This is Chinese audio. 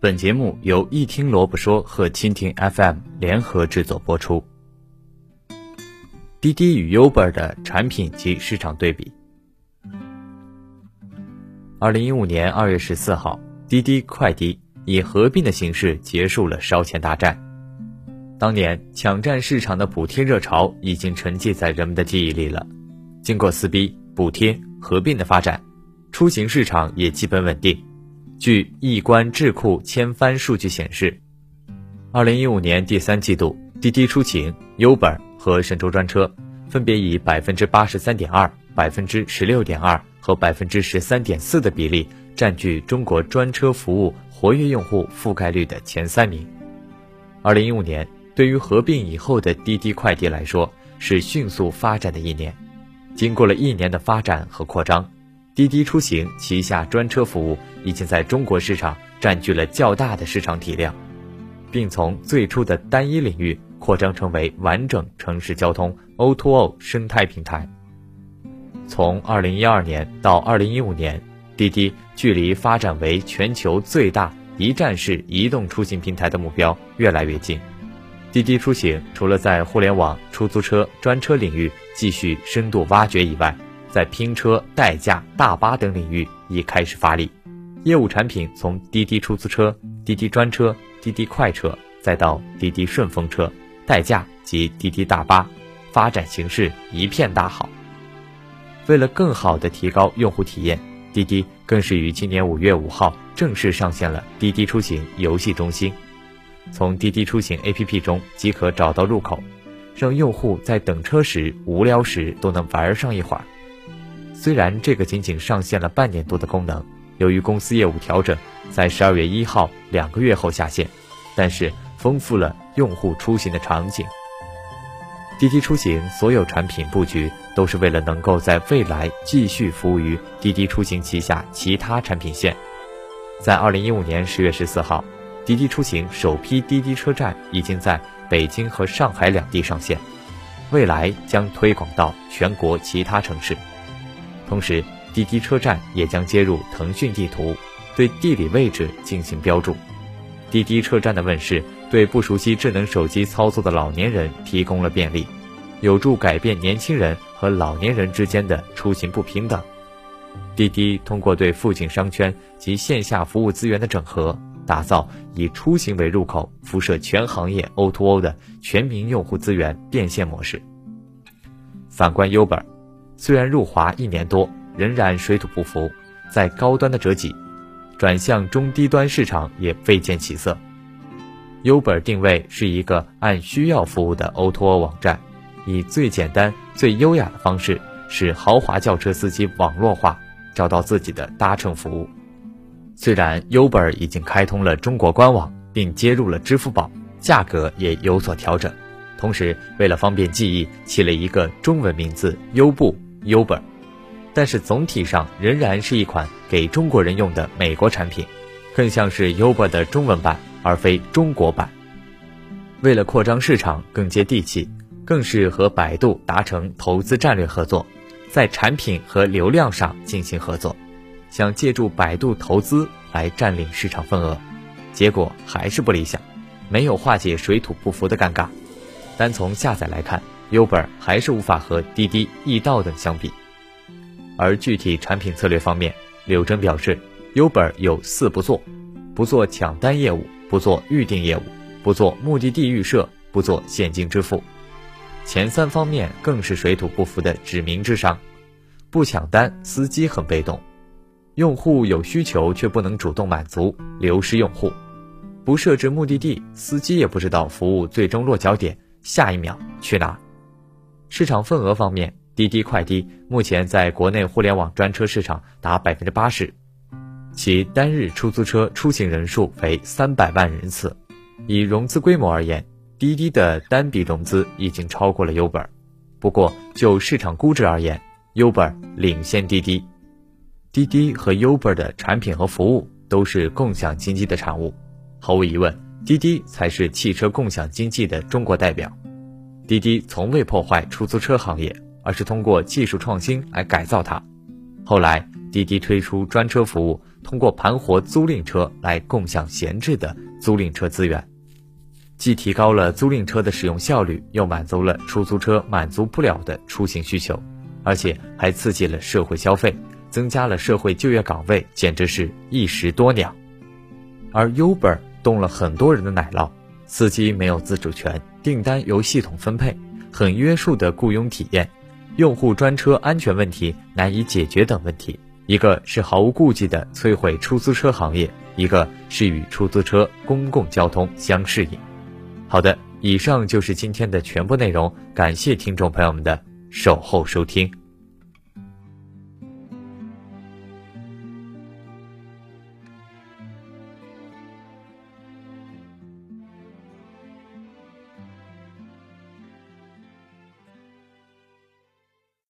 本节目由一听萝卜说和蜻蜓 FM 联合制作播出。滴滴与 Uber 的产品及市场对比。二零一五年二月十四号，滴滴快滴以合并的形式结束了烧钱大战。当年抢占市场的补贴热潮已经沉寂在人们的记忆里了。经过撕逼、补贴、合并的发展，出行市场也基本稳定。据易观智库千帆数据显示，二零一五年第三季度，滴滴出行、Uber 和神州专车分别以百分之八十三点二、百分之十六点二和百分之十三点四的比例，占据中国专车服务活跃用户覆盖率的前三名。二零一五年对于合并以后的滴滴快递来说，是迅速发展的一年。经过了一年的发展和扩张。滴滴出行旗下专车服务已经在中国市场占据了较大的市场体量，并从最初的单一领域扩张成为完整城市交通 O2O 生态平台。从2012年到2015年，滴滴距离发展为全球最大一站式移动出行平台的目标越来越近。滴滴出行除了在互联网、出租车、专车领域继续深度挖掘以外，在拼车、代驾、大巴等领域已开始发力，业务产品从滴滴出租车、滴滴专车、滴滴快车，再到滴滴顺风车、代驾及滴滴大巴，发展形势一片大好。为了更好地提高用户体验，滴滴更是于今年五月五号正式上线了滴滴出行游戏中心，从滴滴出行 APP 中即可找到入口，让用户在等车时、无聊时都能玩上一会儿。虽然这个仅仅上线了半年多的功能，由于公司业务调整，在十二月一号两个月后下线，但是丰富了用户出行的场景。滴滴出行所有产品布局都是为了能够在未来继续服务于滴滴出行旗下其他产品线。在二零一五年十月十四号，滴滴出行首批滴滴车站已经在北京和上海两地上线，未来将推广到全国其他城市。同时，滴滴车站也将接入腾讯地图，对地理位置进行标注。滴滴车站的问世，对不熟悉智能手机操作的老年人提供了便利，有助改变年轻人和老年人之间的出行不平等。滴滴通过对附近商圈及线下服务资源的整合，打造以出行为入口，辐射全行业 O2O 的全民用户资源变现模式。反观 Uber。虽然入华一年多，仍然水土不服，在高端的折戟，转向中低端市场也未见起色。Uber 定位是一个按需要服务的 O2O 网站，以最简单、最优雅的方式，使豪华轿车司机网络化，找到自己的搭乘服务。虽然 Uber 已经开通了中国官网，并接入了支付宝，价格也有所调整，同时为了方便记忆，起了一个中文名字优步。Uber，但是总体上仍然是一款给中国人用的美国产品，更像是 Uber 的中文版，而非中国版。为了扩张市场更接地气，更是和百度达成投资战略合作，在产品和流量上进行合作，想借助百度投资来占领市场份额，结果还是不理想，没有化解水土不服的尴尬。单从下载来看。Uber 还是无法和滴滴、易到等相比，而具体产品策略方面，柳铮表示，Uber 有四不做：不做抢单业务，不做预订业务，不做目的地预设，不做现金支付。前三方面更是水土不服的致命之伤。不抢单，司机很被动；用户有需求却不能主动满足，流失用户；不设置目的地，司机也不知道服务最终落脚点下一秒去哪。市场份额方面，滴滴快滴目前在国内互联网专车市场达百分之八十，其单日出租车出行人数为三百万人次。以融资规模而言，滴滴的单笔融资已经超过了 Uber。不过就市场估值而言，Uber 领先滴滴。滴滴和 Uber 的产品和服务都是共享经济的产物，毫无疑问，滴滴才是汽车共享经济的中国代表。滴滴从未破坏出租车行业，而是通过技术创新来改造它。后来，滴滴推出专车服务，通过盘活租赁车来共享闲置的租赁车资源，既提高了租赁车的使用效率，又满足了出租车满足不了的出行需求，而且还刺激了社会消费，增加了社会就业岗位，简直是一石多鸟。而 Uber 动了很多人的奶酪，司机没有自主权，订单由系统分配，很约束的雇佣体验。用户专车安全问题难以解决等问题，一个是毫无顾忌的摧毁出租车行业，一个是与出租车公共交通相适应。好的，以上就是今天的全部内容，感谢听众朋友们的守候收听。